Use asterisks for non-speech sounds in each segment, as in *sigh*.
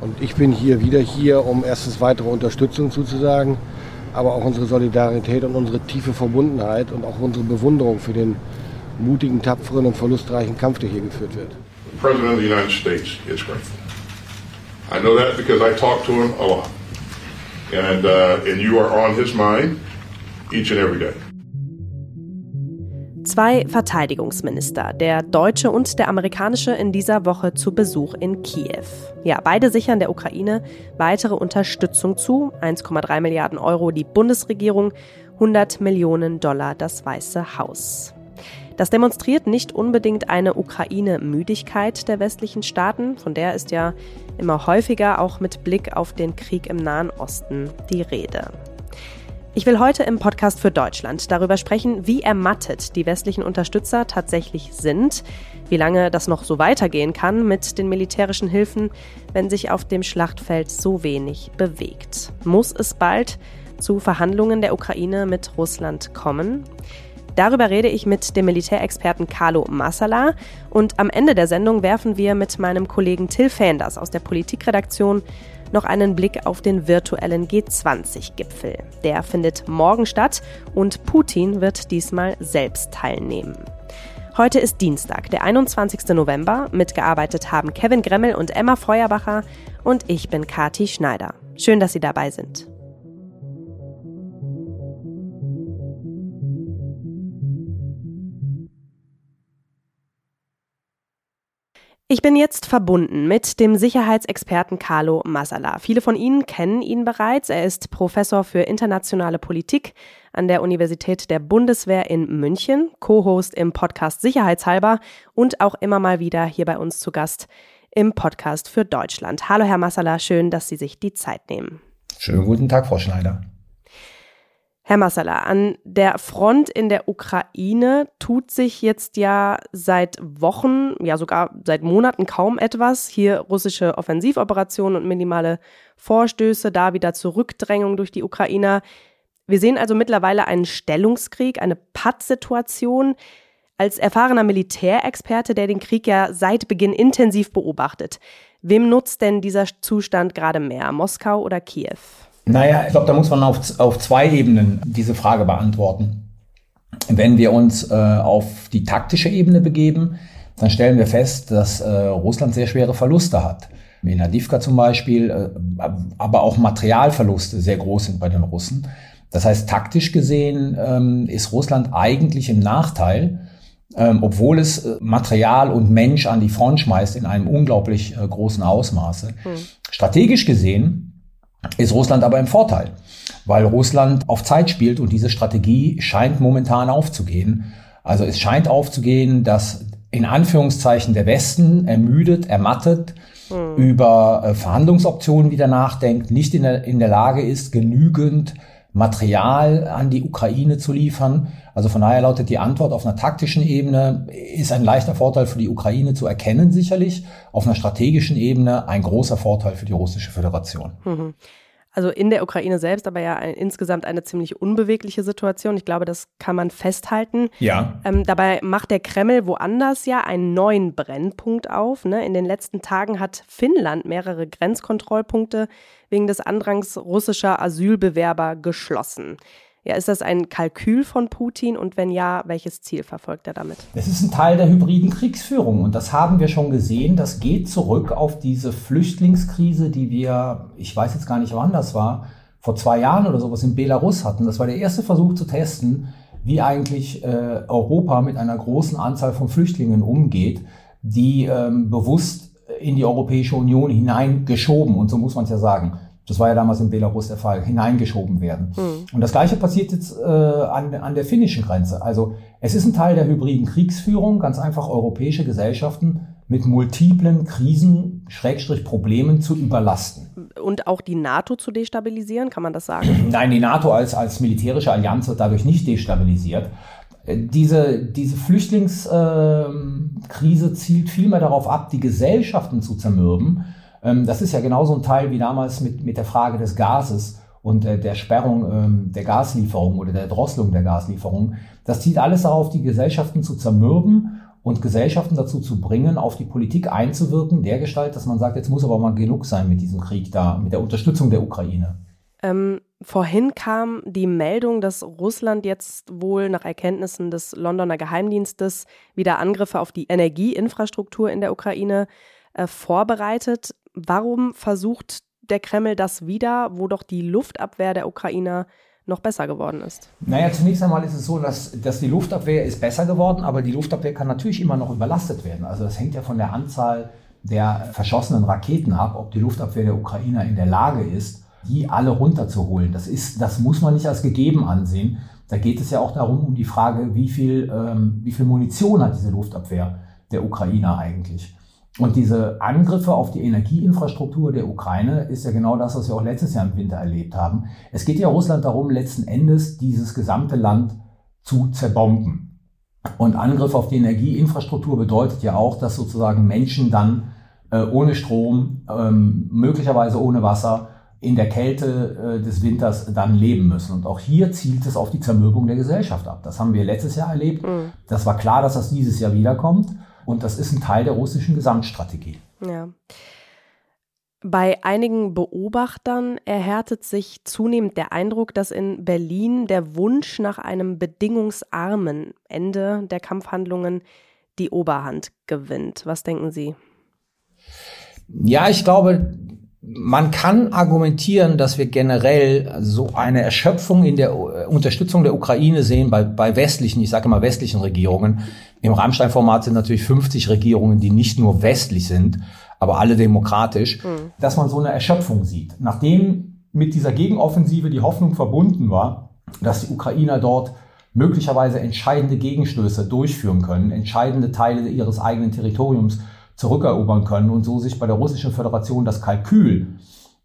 Und ich bin hier wieder hier, um erstens weitere Unterstützung zuzusagen, aber auch unsere Solidarität und unsere tiefe Verbundenheit und auch unsere Bewunderung für den mutigen, tapferen und verlustreichen Kampf, der hier geführt wird. The President of the United States is grateful. I know that because I talk to him a lot. And, uh, and you are on his mind each and every day. Zwei Verteidigungsminister, der deutsche und der amerikanische, in dieser Woche zu Besuch in Kiew. Ja, beide sichern der Ukraine weitere Unterstützung zu. 1,3 Milliarden Euro die Bundesregierung, 100 Millionen Dollar das Weiße Haus. Das demonstriert nicht unbedingt eine Ukraine-Müdigkeit der westlichen Staaten, von der ist ja immer häufiger auch mit Blick auf den Krieg im Nahen Osten die Rede. Ich will heute im Podcast für Deutschland darüber sprechen, wie ermattet die westlichen Unterstützer tatsächlich sind, wie lange das noch so weitergehen kann mit den militärischen Hilfen, wenn sich auf dem Schlachtfeld so wenig bewegt. Muss es bald zu Verhandlungen der Ukraine mit Russland kommen? Darüber rede ich mit dem Militärexperten Carlo Massala und am Ende der Sendung werfen wir mit meinem Kollegen Till Fenders aus der Politikredaktion noch einen Blick auf den virtuellen G20-Gipfel. Der findet morgen statt und Putin wird diesmal selbst teilnehmen. Heute ist Dienstag, der 21. November. Mitgearbeitet haben Kevin Gremmel und Emma Feuerbacher und ich bin Kati Schneider. Schön, dass Sie dabei sind. Ich bin jetzt verbunden mit dem Sicherheitsexperten Carlo Masala. Viele von Ihnen kennen ihn bereits. Er ist Professor für internationale Politik an der Universität der Bundeswehr in München, Co-Host im Podcast Sicherheitshalber und auch immer mal wieder hier bei uns zu Gast im Podcast für Deutschland. Hallo Herr Masala, schön, dass Sie sich die Zeit nehmen. Schönen guten Tag, Frau Schneider. Herr Massala, an der Front in der Ukraine tut sich jetzt ja seit Wochen, ja sogar seit Monaten kaum etwas. Hier russische Offensivoperationen und minimale Vorstöße, da wieder Zurückdrängung durch die Ukrainer. Wir sehen also mittlerweile einen Stellungskrieg, eine Pattsituation. Als erfahrener Militärexperte, der den Krieg ja seit Beginn intensiv beobachtet, wem nutzt denn dieser Zustand gerade mehr, Moskau oder Kiew? Naja, ich glaube, da muss man auf, auf zwei Ebenen diese Frage beantworten. Wenn wir uns äh, auf die taktische Ebene begeben, dann stellen wir fest, dass äh, Russland sehr schwere Verluste hat. In Adivka zum Beispiel, äh, aber auch Materialverluste sehr groß sind bei den Russen. Das heißt, taktisch gesehen ähm, ist Russland eigentlich im Nachteil, ähm, obwohl es äh, Material und Mensch an die Front schmeißt in einem unglaublich äh, großen Ausmaße. Hm. Strategisch gesehen ist Russland aber im Vorteil, weil Russland auf Zeit spielt und diese Strategie scheint momentan aufzugehen. Also es scheint aufzugehen, dass in Anführungszeichen der Westen ermüdet, ermattet, hm. über äh, Verhandlungsoptionen wieder nachdenkt, nicht in der, in der Lage ist, genügend Material an die Ukraine zu liefern. Also von daher lautet die Antwort auf einer taktischen Ebene ist ein leichter Vorteil für die Ukraine zu erkennen sicherlich, auf einer strategischen Ebene ein großer Vorteil für die russische Föderation. Mhm. Also in der Ukraine selbst, aber ja ein, insgesamt eine ziemlich unbewegliche Situation. Ich glaube, das kann man festhalten. Ja. Ähm, dabei macht der Kreml woanders ja einen neuen Brennpunkt auf. Ne? In den letzten Tagen hat Finnland mehrere Grenzkontrollpunkte wegen des Andrangs russischer Asylbewerber geschlossen. Ja, ist das ein Kalkül von Putin und wenn ja, welches Ziel verfolgt er damit? Es ist ein Teil der hybriden Kriegsführung und das haben wir schon gesehen. Das geht zurück auf diese Flüchtlingskrise, die wir, ich weiß jetzt gar nicht wann das war, vor zwei Jahren oder sowas in Belarus hatten. Das war der erste Versuch zu testen, wie eigentlich äh, Europa mit einer großen Anzahl von Flüchtlingen umgeht, die ähm, bewusst in die Europäische Union hineingeschoben, und so muss man es ja sagen, das war ja damals in Belarus der Fall, hineingeschoben werden. Mhm. Und das Gleiche passiert jetzt äh, an, an der finnischen Grenze. Also es ist ein Teil der hybriden Kriegsführung, ganz einfach europäische Gesellschaften mit multiplen Krisen, Schrägstrich Problemen zu überlasten. Und auch die NATO zu destabilisieren, kann man das sagen? *clears throat* Nein, die NATO als, als militärische Allianz wird dadurch nicht destabilisiert. Diese, diese Flüchtlingskrise äh, zielt vielmehr darauf ab, die Gesellschaften zu zermürben ähm, das ist ja genauso ein Teil wie damals mit, mit der Frage des Gases und äh, der Sperrung ähm, der Gaslieferung oder der Drosselung der Gaslieferung. Das zieht alles darauf, die Gesellschaften zu zermürben und Gesellschaften dazu zu bringen, auf die Politik einzuwirken, dergestalt, dass man sagt, jetzt muss aber mal genug sein mit diesem Krieg da, mit der Unterstützung der Ukraine. Ähm, vorhin kam die Meldung, dass Russland jetzt wohl nach Erkenntnissen des Londoner Geheimdienstes wieder Angriffe auf die Energieinfrastruktur in der Ukraine äh, vorbereitet. Warum versucht der Kreml das wieder, wo doch die Luftabwehr der Ukrainer noch besser geworden ist? Naja, zunächst einmal ist es so, dass, dass die Luftabwehr ist besser geworden, aber die Luftabwehr kann natürlich immer noch überlastet werden. Also das hängt ja von der Anzahl der verschossenen Raketen ab, ob die Luftabwehr der Ukrainer in der Lage ist, die alle runterzuholen. Das, ist, das muss man nicht als gegeben ansehen. Da geht es ja auch darum, um die Frage, wie viel, ähm, wie viel Munition hat diese Luftabwehr der Ukrainer eigentlich. Und diese Angriffe auf die Energieinfrastruktur der Ukraine ist ja genau das, was wir auch letztes Jahr im Winter erlebt haben. Es geht ja Russland darum, letzten Endes dieses gesamte Land zu zerbomben. Und Angriff auf die Energieinfrastruktur bedeutet ja auch, dass sozusagen Menschen dann äh, ohne Strom, ähm, möglicherweise ohne Wasser, in der Kälte äh, des Winters dann leben müssen. Und auch hier zielt es auf die Zermürbung der Gesellschaft ab. Das haben wir letztes Jahr erlebt. Mhm. Das war klar, dass das dieses Jahr wiederkommt. Und das ist ein Teil der russischen Gesamtstrategie. Ja. Bei einigen Beobachtern erhärtet sich zunehmend der Eindruck, dass in Berlin der Wunsch nach einem bedingungsarmen Ende der Kampfhandlungen die Oberhand gewinnt. Was denken Sie? Ja, ich glaube, man kann argumentieren, dass wir generell so eine Erschöpfung in der Unterstützung der Ukraine sehen bei, bei westlichen, ich sage mal westlichen Regierungen. Im Rammstein-Format sind natürlich 50 Regierungen, die nicht nur westlich sind, aber alle demokratisch, mhm. dass man so eine Erschöpfung sieht. Nachdem mit dieser Gegenoffensive die Hoffnung verbunden war, dass die Ukrainer dort möglicherweise entscheidende Gegenstöße durchführen können, entscheidende Teile ihres eigenen Territoriums zurückerobern können und so sich bei der Russischen Föderation das Kalkül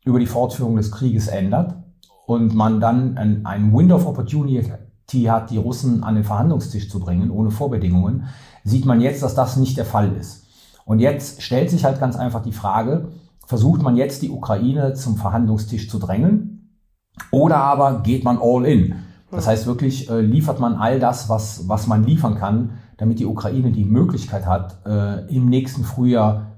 über die Fortführung des Krieges ändert und man dann ein, ein Window of Opportunity hat, die Russen an den Verhandlungstisch zu bringen, ohne Vorbedingungen, sieht man jetzt, dass das nicht der Fall ist. Und jetzt stellt sich halt ganz einfach die Frage, versucht man jetzt die Ukraine zum Verhandlungstisch zu drängen oder aber geht man all in? Das heißt wirklich, äh, liefert man all das, was, was man liefern kann, damit die Ukraine die Möglichkeit hat, äh, im nächsten Frühjahr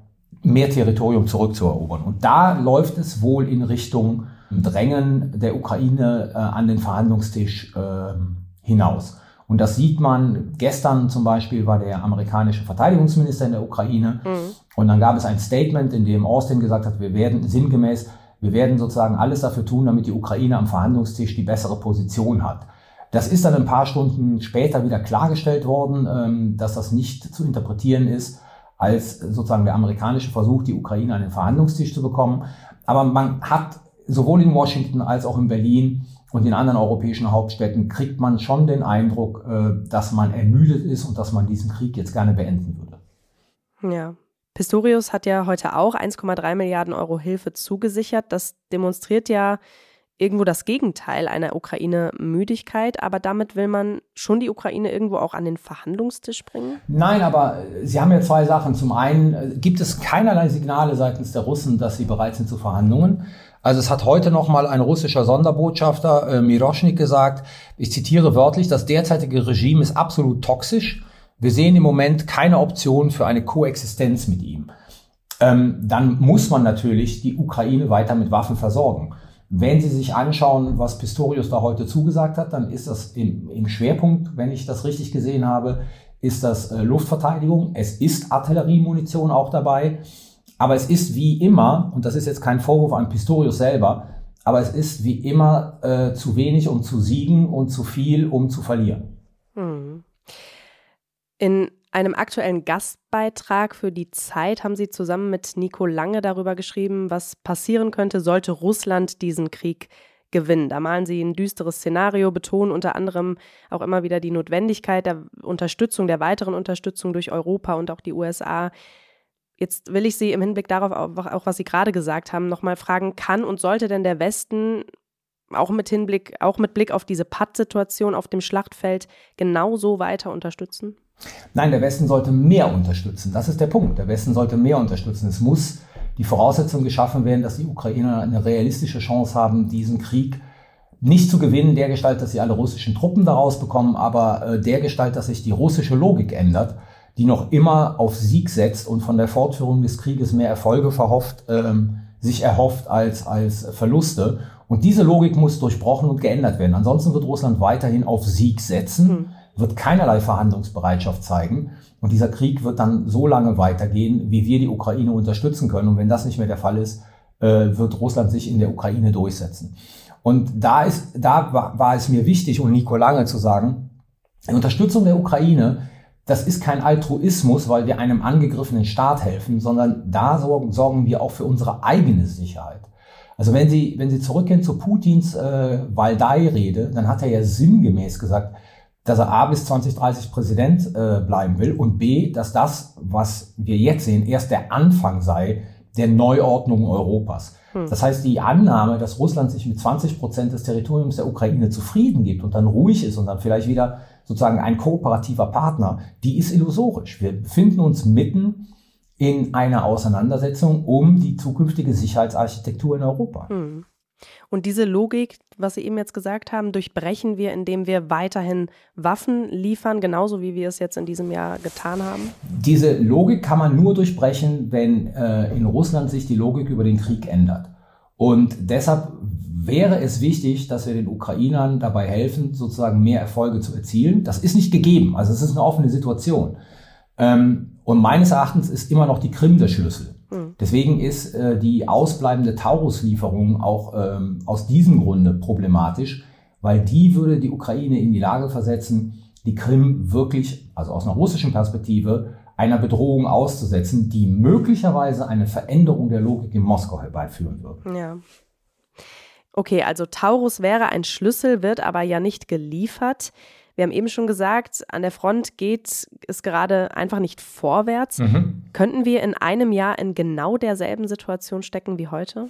mehr Territorium zurückzuerobern. Und da läuft es wohl in Richtung Drängen der Ukraine äh, an den Verhandlungstisch äh, hinaus. Und das sieht man, gestern zum Beispiel war der amerikanische Verteidigungsminister in der Ukraine mhm. und dann gab es ein Statement, in dem Austin gesagt hat, wir werden sinngemäß, wir werden sozusagen alles dafür tun, damit die Ukraine am Verhandlungstisch die bessere Position hat. Das ist dann ein paar Stunden später wieder klargestellt worden, ähm, dass das nicht zu interpretieren ist als sozusagen der amerikanische Versuch, die Ukraine an den Verhandlungstisch zu bekommen. Aber man hat sowohl in Washington als auch in Berlin und in anderen europäischen Hauptstädten kriegt man schon den Eindruck, äh, dass man ermüdet ist und dass man diesen Krieg jetzt gerne beenden würde. Ja. Pistorius hat ja heute auch 1,3 Milliarden Euro Hilfe zugesichert. Das demonstriert ja irgendwo das Gegenteil einer Ukraine-Müdigkeit, aber damit will man schon die Ukraine irgendwo auch an den Verhandlungstisch bringen? Nein, aber Sie haben ja zwei Sachen. Zum einen äh, gibt es keinerlei Signale seitens der Russen, dass sie bereit sind zu Verhandlungen. Also es hat heute noch mal ein russischer Sonderbotschafter äh, Miroschnik gesagt, ich zitiere wörtlich, das derzeitige Regime ist absolut toxisch. Wir sehen im Moment keine Option für eine Koexistenz mit ihm. Ähm, dann muss man natürlich die Ukraine weiter mit Waffen versorgen. Wenn Sie sich anschauen, was Pistorius da heute zugesagt hat, dann ist das im, im Schwerpunkt, wenn ich das richtig gesehen habe, ist das äh, Luftverteidigung. Es ist Artilleriemunition auch dabei. Aber es ist wie immer, und das ist jetzt kein Vorwurf an Pistorius selber, aber es ist wie immer äh, zu wenig, um zu siegen und zu viel, um zu verlieren. Hm. In einem aktuellen Gastbeitrag für die Zeit haben Sie zusammen mit Nico Lange darüber geschrieben, was passieren könnte, sollte Russland diesen Krieg gewinnen. Da malen Sie ein düsteres Szenario, betonen unter anderem auch immer wieder die Notwendigkeit der Unterstützung, der weiteren Unterstützung durch Europa und auch die USA. Jetzt will ich Sie im Hinblick darauf, auch was Sie gerade gesagt haben, nochmal fragen, kann und sollte denn der Westen auch mit Hinblick, auch mit Blick auf diese Pattsituation auf dem Schlachtfeld genauso weiter unterstützen? Nein, der Westen sollte mehr unterstützen. Das ist der Punkt. Der Westen sollte mehr unterstützen. Es muss die Voraussetzung geschaffen werden, dass die Ukrainer eine realistische Chance haben, diesen Krieg nicht zu gewinnen, der Gestalt, dass sie alle russischen Truppen daraus bekommen, aber äh, der Gestalt, dass sich die russische Logik ändert, die noch immer auf Sieg setzt und von der Fortführung des Krieges mehr Erfolge verhofft, ähm, sich erhofft als, als Verluste. Und diese Logik muss durchbrochen und geändert werden. Ansonsten wird Russland weiterhin auf Sieg setzen, mhm. wird keinerlei Verhandlungsbereitschaft zeigen. Und dieser Krieg wird dann so lange weitergehen, wie wir die Ukraine unterstützen können. Und wenn das nicht mehr der Fall ist, äh, wird Russland sich in der Ukraine durchsetzen. Und da ist, da war, war es mir wichtig, und Nico Lange zu sagen, die Unterstützung der Ukraine, das ist kein Altruismus, weil wir einem angegriffenen Staat helfen, sondern da sorgen, wir auch für unsere eigene Sicherheit. Also wenn Sie, wenn Sie zurückgehen zu Putins äh, Waldai-Rede, dann hat er ja sinngemäß gesagt, dass er A bis 2030 Präsident äh, bleiben will und B, dass das, was wir jetzt sehen, erst der Anfang sei der Neuordnung Europas. Hm. Das heißt, die Annahme, dass Russland sich mit 20 Prozent des Territoriums der Ukraine zufrieden gibt und dann ruhig ist und dann vielleicht wieder sozusagen ein kooperativer Partner, die ist illusorisch. Wir befinden uns mitten in einer Auseinandersetzung um die zukünftige Sicherheitsarchitektur in Europa. Hm. Und diese Logik, was Sie eben jetzt gesagt haben, durchbrechen wir, indem wir weiterhin Waffen liefern, genauso wie wir es jetzt in diesem Jahr getan haben? Diese Logik kann man nur durchbrechen, wenn äh, in Russland sich die Logik über den Krieg ändert. Und deshalb wäre es wichtig, dass wir den Ukrainern dabei helfen, sozusagen mehr Erfolge zu erzielen. Das ist nicht gegeben, also es ist eine offene Situation. Ähm, und meines Erachtens ist immer noch die Krim der Schlüssel. Deswegen ist äh, die ausbleibende Taurus-Lieferung auch ähm, aus diesem Grunde problematisch, weil die würde die Ukraine in die Lage versetzen, die Krim wirklich, also aus einer russischen Perspektive, einer Bedrohung auszusetzen, die möglicherweise eine Veränderung der Logik in Moskau herbeiführen würde. Ja. Okay, also Taurus wäre ein Schlüssel, wird aber ja nicht geliefert. Wir haben eben schon gesagt, an der Front geht es gerade einfach nicht vorwärts. Mhm. Könnten wir in einem Jahr in genau derselben Situation stecken wie heute?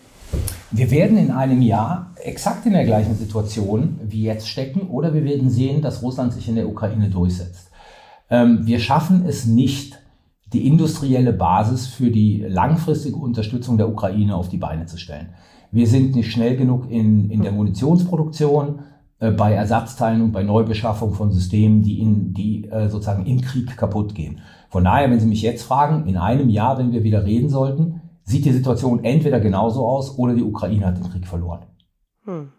Wir werden in einem Jahr exakt in der gleichen Situation wie jetzt stecken oder wir werden sehen, dass Russland sich in der Ukraine durchsetzt. Ähm, wir schaffen es nicht, die industrielle Basis für die langfristige Unterstützung der Ukraine auf die Beine zu stellen. Wir sind nicht schnell genug in, in der Munitionsproduktion. Äh, bei Ersatzteilen und bei Neubeschaffung von Systemen, die, in, die äh, sozusagen im Krieg kaputt gehen. Von daher, wenn Sie mich jetzt fragen, in einem Jahr, wenn wir wieder reden sollten, sieht die Situation entweder genauso aus oder die Ukraine hat den Krieg verloren. Hm.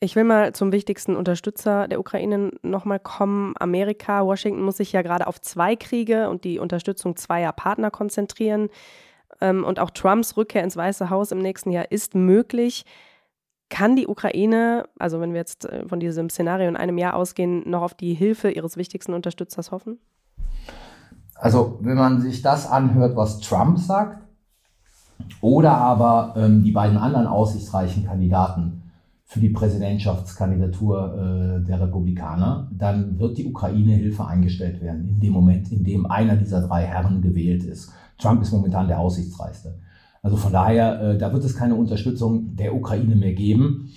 Ich will mal zum wichtigsten Unterstützer der Ukraine nochmal kommen. Amerika, Washington muss sich ja gerade auf zwei Kriege und die Unterstützung zweier Partner konzentrieren. Ähm, und auch Trumps Rückkehr ins Weiße Haus im nächsten Jahr ist möglich. Kann die Ukraine, also wenn wir jetzt äh, von diesem Szenario in einem Jahr ausgehen, noch auf die Hilfe ihres wichtigsten Unterstützers hoffen? Also wenn man sich das anhört, was Trump sagt, oder aber ähm, die beiden anderen aussichtsreichen Kandidaten für die Präsidentschaftskandidatur äh, der Republikaner, dann wird die Ukraine Hilfe eingestellt werden, in dem Moment, in dem einer dieser drei Herren gewählt ist. Trump ist momentan der aussichtsreichste. Also von daher, äh, da wird es keine Unterstützung der Ukraine mehr geben.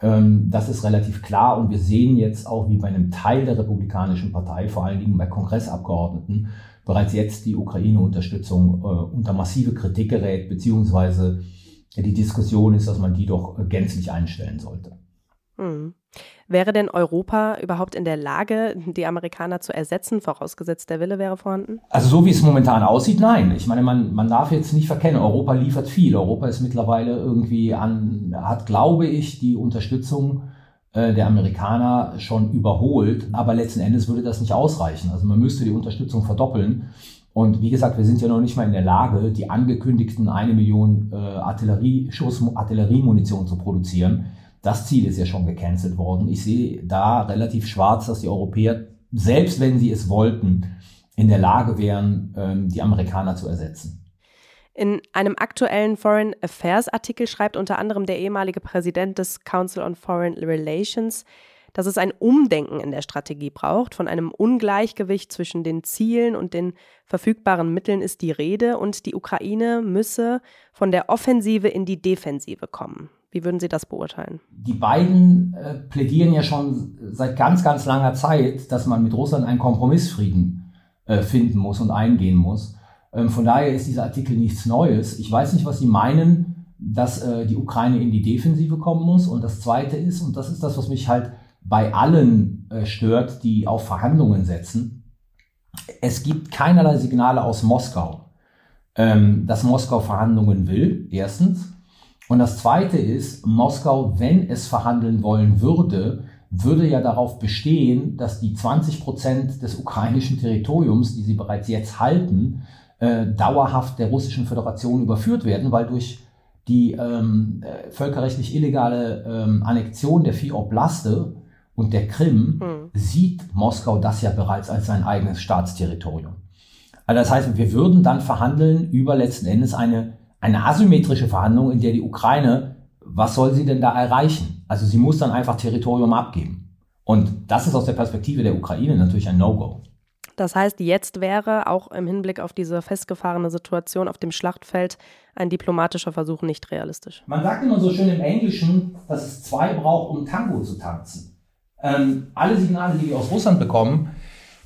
Ähm, das ist relativ klar und wir sehen jetzt auch, wie bei einem Teil der Republikanischen Partei, vor allen Dingen bei Kongressabgeordneten, bereits jetzt die Ukraine-Unterstützung äh, unter massive Kritik gerät, beziehungsweise die Diskussion ist, dass man die doch gänzlich einstellen sollte. Hm. Wäre denn Europa überhaupt in der Lage, die Amerikaner zu ersetzen, vorausgesetzt der Wille wäre vorhanden? Also so wie es momentan aussieht, nein. Ich meine, man, man darf jetzt nicht verkennen, Europa liefert viel. Europa ist mittlerweile irgendwie an, hat, glaube ich, die Unterstützung äh, der Amerikaner schon überholt. Aber letzten Endes würde das nicht ausreichen. Also man müsste die Unterstützung verdoppeln. Und wie gesagt, wir sind ja noch nicht mal in der Lage, die angekündigten eine Million äh, Artillerieschuss, Artilleriemunition zu produzieren das Ziel ist ja schon gecancelt worden. Ich sehe da relativ schwarz, dass die Europäer, selbst wenn sie es wollten, in der Lage wären, ähm, die Amerikaner zu ersetzen. In einem aktuellen Foreign Affairs Artikel schreibt unter anderem der ehemalige Präsident des Council on Foreign Relations, dass es ein Umdenken in der Strategie braucht. Von einem Ungleichgewicht zwischen den Zielen und den verfügbaren Mitteln ist die Rede und die Ukraine müsse von der Offensive in die Defensive kommen. Wie würden Sie das beurteilen? Die beiden äh, plädieren ja schon seit ganz, ganz langer Zeit, dass man mit Russland einen Kompromissfrieden äh, finden muss und eingehen muss. Ähm, von daher ist dieser Artikel nichts Neues. Ich weiß nicht, was Sie meinen, dass äh, die Ukraine in die Defensive kommen muss. Und das Zweite ist, und das ist das, was mich halt bei allen äh, stört, die auf Verhandlungen setzen, es gibt keinerlei Signale aus Moskau, ähm, dass Moskau Verhandlungen will, erstens. Und das Zweite ist, Moskau, wenn es verhandeln wollen würde, würde ja darauf bestehen, dass die 20 Prozent des ukrainischen Territoriums, die sie bereits jetzt halten, äh, dauerhaft der russischen Föderation überführt werden, weil durch die ähm, äh, völkerrechtlich illegale ähm, Annexion der vier Oblaste und der Krim hm. sieht Moskau das ja bereits als sein eigenes Staatsterritorium. Also das heißt, wir würden dann verhandeln über letzten Endes eine, eine asymmetrische Verhandlung, in der die Ukraine, was soll sie denn da erreichen? Also sie muss dann einfach Territorium abgeben. Und das ist aus der Perspektive der Ukraine natürlich ein No-Go. Das heißt, jetzt wäre auch im Hinblick auf diese festgefahrene Situation auf dem Schlachtfeld ein diplomatischer Versuch nicht realistisch. Man sagt immer so schön im Englischen, dass es zwei braucht, um Tango zu tanzen. Ähm, alle Signale, die wir aus Russland bekommen,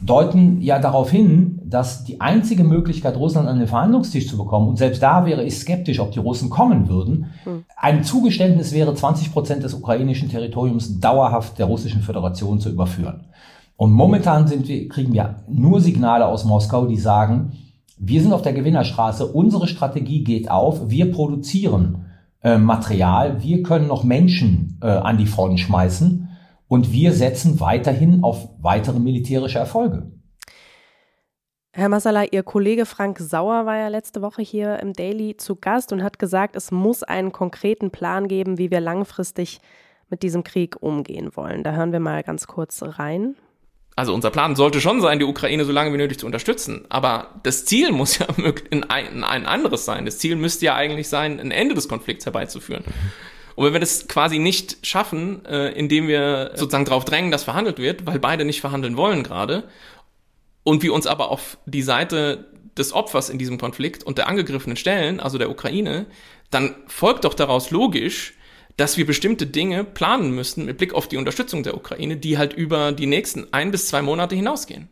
deuten ja darauf hin, dass die einzige Möglichkeit, Russland an den Verhandlungstisch zu bekommen, und selbst da wäre ich skeptisch, ob die Russen kommen würden, hm. ein Zugeständnis wäre, 20 Prozent des ukrainischen Territoriums dauerhaft der russischen Föderation zu überführen. Und momentan sind wir, kriegen wir nur Signale aus Moskau, die sagen, wir sind auf der Gewinnerstraße, unsere Strategie geht auf, wir produzieren äh, Material, wir können noch Menschen äh, an die Front schmeißen und wir setzen weiterhin auf weitere militärische Erfolge. Herr Massala, Ihr Kollege Frank Sauer war ja letzte Woche hier im Daily zu Gast und hat gesagt, es muss einen konkreten Plan geben, wie wir langfristig mit diesem Krieg umgehen wollen. Da hören wir mal ganz kurz rein also unser Plan sollte schon sein, die Ukraine so lange wie nötig zu unterstützen. Aber das Ziel *laughs* muss ja ein, ein anderes sein. Das Ziel müsste ja eigentlich sein, ein Ende des Konflikts herbeizuführen. Und wenn wir das quasi nicht schaffen, äh, indem wir sozusagen darauf drängen, dass verhandelt wird, weil beide nicht verhandeln wollen gerade, und wir uns aber auf die Seite des Opfers in diesem Konflikt und der Angegriffenen stellen, also der Ukraine, dann folgt doch daraus logisch, dass wir bestimmte Dinge planen müssen mit Blick auf die Unterstützung der Ukraine, die halt über die nächsten ein bis zwei Monate hinausgehen.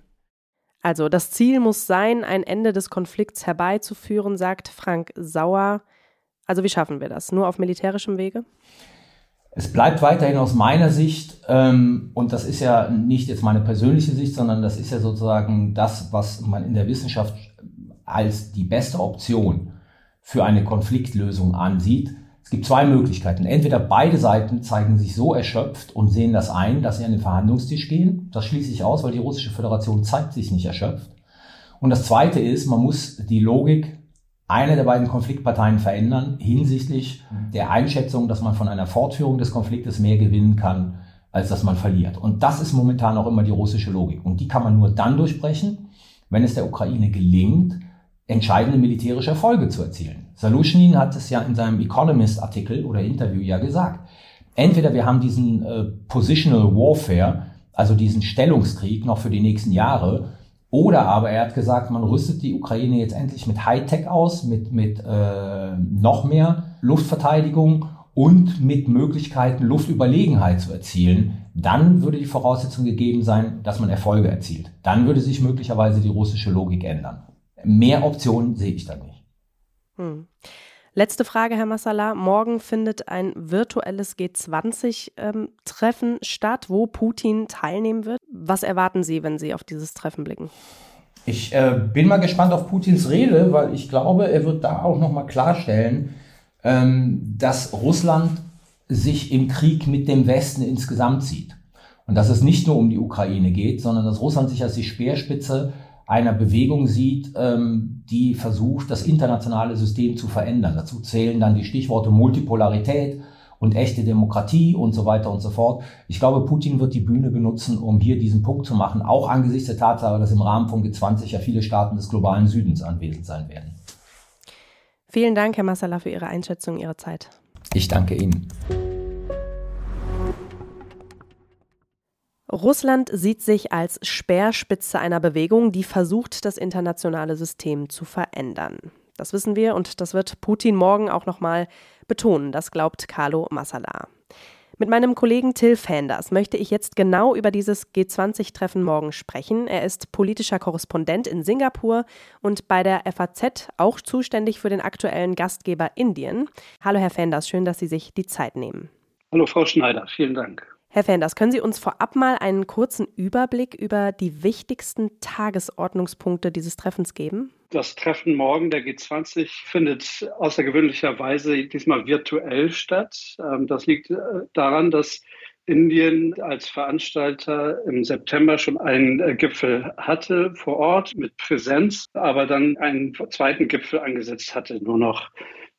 Also das Ziel muss sein, ein Ende des Konflikts herbeizuführen, sagt Frank Sauer. Also wie schaffen wir das? Nur auf militärischem Wege? Es bleibt weiterhin aus meiner Sicht, ähm, und das ist ja nicht jetzt meine persönliche Sicht, sondern das ist ja sozusagen das, was man in der Wissenschaft als die beste Option für eine Konfliktlösung ansieht, es gibt zwei Möglichkeiten. Entweder beide Seiten zeigen sich so erschöpft und sehen das ein, dass sie an den Verhandlungstisch gehen. Das schließe ich aus, weil die russische Föderation zeigt sich nicht erschöpft. Und das zweite ist, man muss die Logik einer der beiden Konfliktparteien verändern hinsichtlich der Einschätzung, dass man von einer Fortführung des Konfliktes mehr gewinnen kann, als dass man verliert. Und das ist momentan auch immer die russische Logik. Und die kann man nur dann durchbrechen, wenn es der Ukraine gelingt, entscheidende militärische Erfolge zu erzielen. Salushnin hat es ja in seinem Economist-Artikel oder Interview ja gesagt. Entweder wir haben diesen äh, Positional Warfare, also diesen Stellungskrieg noch für die nächsten Jahre, oder aber er hat gesagt, man rüstet die Ukraine jetzt endlich mit Hightech aus, mit, mit äh, noch mehr Luftverteidigung und mit Möglichkeiten, Luftüberlegenheit zu erzielen. Dann würde die Voraussetzung gegeben sein, dass man Erfolge erzielt. Dann würde sich möglicherweise die russische Logik ändern. Mehr Optionen sehe ich da nicht. Hm. Letzte Frage, Herr Massala. Morgen findet ein virtuelles G20-Treffen ähm, statt, wo Putin teilnehmen wird. Was erwarten Sie, wenn Sie auf dieses Treffen blicken? Ich äh, bin mal gespannt auf Putins Rede, weil ich glaube, er wird da auch nochmal klarstellen, ähm, dass Russland sich im Krieg mit dem Westen insgesamt sieht. Und dass es nicht nur um die Ukraine geht, sondern dass Russland sich als die Speerspitze einer Bewegung sieht, ähm, die versucht, das internationale System zu verändern. Dazu zählen dann die Stichworte Multipolarität und echte Demokratie und so weiter und so fort. Ich glaube, Putin wird die Bühne benutzen, um hier diesen Punkt zu machen, auch angesichts der Tatsache, dass im Rahmen von G20 ja viele Staaten des globalen Südens anwesend sein werden. Vielen Dank, Herr Massala, für Ihre Einschätzung, Ihre Zeit. Ich danke Ihnen. Russland sieht sich als Speerspitze einer Bewegung, die versucht, das internationale System zu verändern. Das wissen wir und das wird Putin morgen auch nochmal betonen, das glaubt Carlo Massala. Mit meinem Kollegen Till Fanders möchte ich jetzt genau über dieses G20-Treffen morgen sprechen. Er ist politischer Korrespondent in Singapur und bei der FAZ auch zuständig für den aktuellen Gastgeber Indien. Hallo Herr Fanders, schön, dass Sie sich die Zeit nehmen. Hallo Frau Schneider, vielen Dank. Herr Fenders, können Sie uns vorab mal einen kurzen Überblick über die wichtigsten Tagesordnungspunkte dieses Treffens geben? Das Treffen morgen der G20 findet außergewöhnlicherweise diesmal virtuell statt. Ähm, das liegt äh, daran, dass Indien als Veranstalter im September schon einen äh, Gipfel hatte vor Ort mit Präsenz, aber dann einen zweiten Gipfel angesetzt hatte, nur noch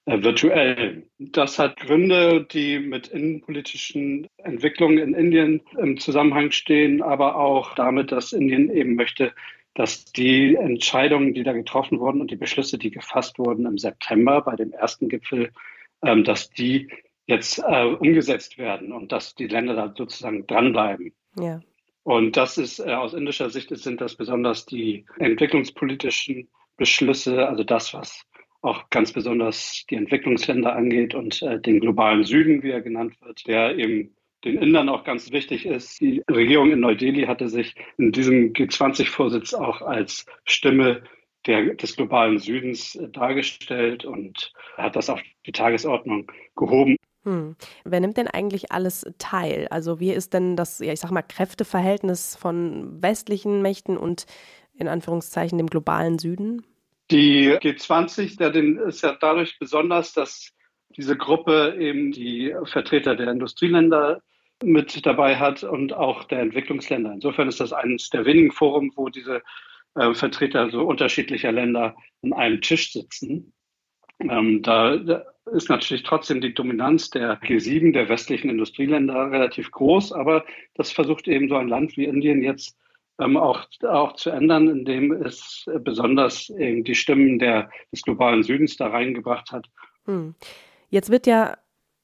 virtuell. Das hat Gründe, die mit innenpolitischen Entwicklungen in Indien im Zusammenhang stehen, aber auch damit, dass Indien eben möchte, dass die Entscheidungen, die da getroffen wurden und die Beschlüsse, die gefasst wurden im September bei dem ersten Gipfel, ähm, dass die jetzt äh, umgesetzt werden und dass die Länder da sozusagen dranbleiben. Ja. Und das ist äh, aus indischer Sicht sind das besonders die entwicklungspolitischen Beschlüsse, also das, was auch ganz besonders die Entwicklungsländer angeht und äh, den globalen Süden, wie er genannt wird, der eben den Indern auch ganz wichtig ist. Die Regierung in Neu-Delhi hatte sich in diesem G20-Vorsitz auch als Stimme der, des globalen Südens äh, dargestellt und hat das auf die Tagesordnung gehoben. Hm. Wer nimmt denn eigentlich alles teil? Also wie ist denn das, ja, ich sag mal, Kräfteverhältnis von westlichen Mächten und in Anführungszeichen dem globalen Süden? Die G20 der den, ist ja dadurch besonders, dass diese Gruppe eben die Vertreter der Industrieländer mit dabei hat und auch der Entwicklungsländer. Insofern ist das eines der wenigen Foren, wo diese äh, Vertreter so unterschiedlicher Länder an einem Tisch sitzen. Ähm, da ist natürlich trotzdem die Dominanz der G7, der westlichen Industrieländer, relativ groß, aber das versucht eben so ein Land wie Indien jetzt ähm, auch, auch zu ändern, indem es besonders eben die Stimmen der, des globalen Südens da reingebracht hat. Hm. Jetzt wird ja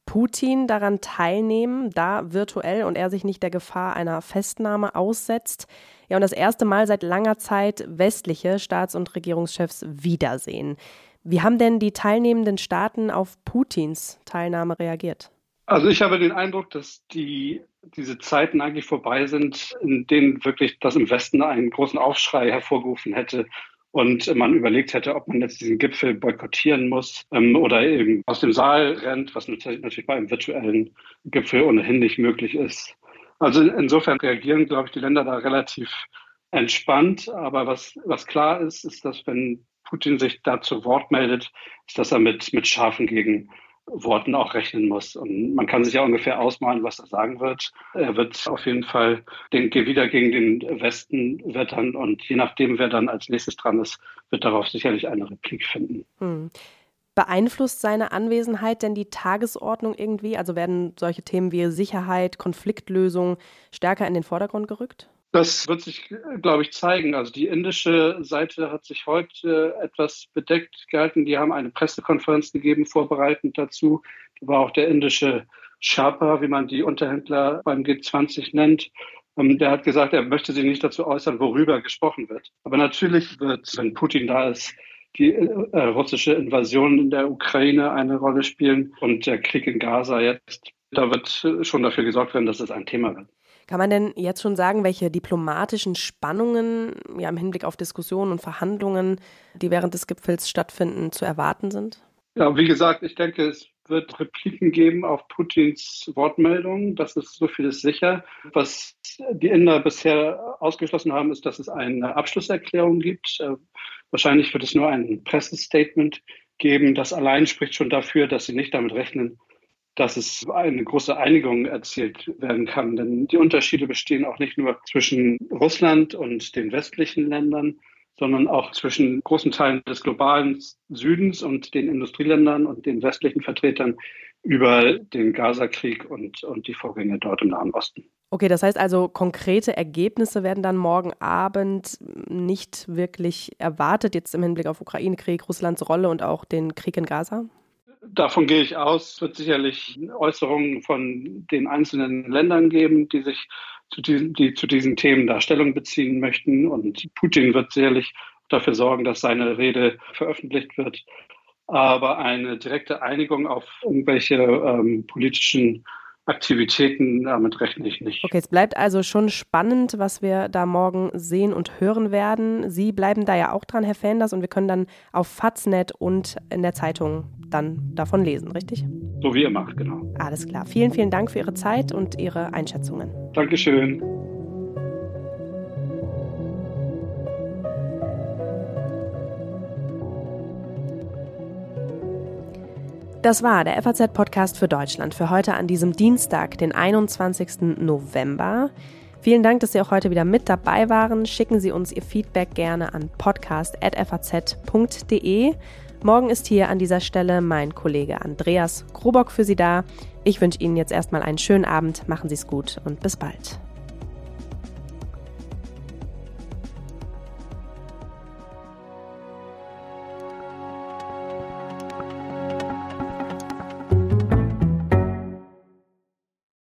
Putin daran teilnehmen, da virtuell und er sich nicht der Gefahr einer Festnahme aussetzt. Ja, und das erste Mal seit langer Zeit westliche Staats- und Regierungschefs wiedersehen. Wie haben denn die teilnehmenden Staaten auf Putins Teilnahme reagiert? Also ich habe den Eindruck, dass die, diese Zeiten eigentlich vorbei sind, in denen wirklich das im Westen einen großen Aufschrei hervorgerufen hätte und man überlegt hätte, ob man jetzt diesen Gipfel boykottieren muss ähm, oder eben aus dem Saal rennt, was natürlich, natürlich bei einem virtuellen Gipfel ohnehin nicht möglich ist. Also insofern reagieren, glaube ich, die Länder da relativ entspannt. Aber was, was klar ist, ist, dass wenn Putin sich da zu Wort meldet, ist, dass er mit, mit scharfen Gegenworten auch rechnen muss. Und man kann sich ja ungefähr ausmalen, was er sagen wird. Er wird auf jeden Fall den, wieder gegen den Westen wettern und je nachdem, wer dann als nächstes dran ist, wird darauf sicherlich eine Replik finden. Hm. Beeinflusst seine Anwesenheit denn die Tagesordnung irgendwie? Also werden solche Themen wie Sicherheit, Konfliktlösung stärker in den Vordergrund gerückt? Das wird sich, glaube ich, zeigen. Also die indische Seite hat sich heute etwas bedeckt gehalten. Die haben eine Pressekonferenz gegeben, vorbereitend dazu. Da war auch der indische Sherpa, wie man die Unterhändler beim G20 nennt. Ähm, der hat gesagt, er möchte sich nicht dazu äußern, worüber gesprochen wird. Aber natürlich wird, wenn Putin da ist, die äh, russische Invasion in der Ukraine eine Rolle spielen und der Krieg in Gaza jetzt. Da wird schon dafür gesorgt werden, dass es ein Thema wird. Kann man denn jetzt schon sagen, welche diplomatischen Spannungen ja im Hinblick auf Diskussionen und Verhandlungen, die während des Gipfels stattfinden, zu erwarten sind? Ja, wie gesagt, ich denke, es wird Repliken geben auf Putins Wortmeldungen. Das ist so vieles sicher. Was die Inder bisher ausgeschlossen haben, ist, dass es eine Abschlusserklärung gibt. Äh, wahrscheinlich wird es nur ein Pressestatement geben. Das allein spricht schon dafür, dass sie nicht damit rechnen, dass es eine große Einigung erzielt werden kann. Denn die Unterschiede bestehen auch nicht nur zwischen Russland und den westlichen Ländern, sondern auch zwischen großen Teilen des globalen Südens und den Industrieländern und den westlichen Vertretern über den Gaza-Krieg und, und die Vorgänge dort im Nahen Osten. Okay, das heißt also, konkrete Ergebnisse werden dann morgen Abend nicht wirklich erwartet, jetzt im Hinblick auf Ukraine-Krieg, Russlands Rolle und auch den Krieg in Gaza? Davon gehe ich aus, Es wird sicherlich Äußerungen von den einzelnen Ländern geben, die sich zu diesen, die zu diesen Themen da Stellung beziehen möchten. Und Putin wird sicherlich dafür sorgen, dass seine Rede veröffentlicht wird. Aber eine direkte Einigung auf irgendwelche ähm, politischen Aktivitäten, damit rechne ich nicht. Okay, es bleibt also schon spannend, was wir da morgen sehen und hören werden. Sie bleiben da ja auch dran, Herr Fenders, und wir können dann auf Faznet und in der Zeitung dann davon lesen, richtig? So wie immer, genau. Alles klar. Vielen, vielen Dank für Ihre Zeit und Ihre Einschätzungen. Dankeschön. Das war der FAZ-Podcast für Deutschland für heute an diesem Dienstag, den 21. November. Vielen Dank, dass Sie auch heute wieder mit dabei waren. Schicken Sie uns Ihr Feedback gerne an podcast.faz.de. Morgen ist hier an dieser Stelle mein Kollege Andreas Krobock für Sie da. Ich wünsche Ihnen jetzt erstmal einen schönen Abend, machen Sie es gut und bis bald.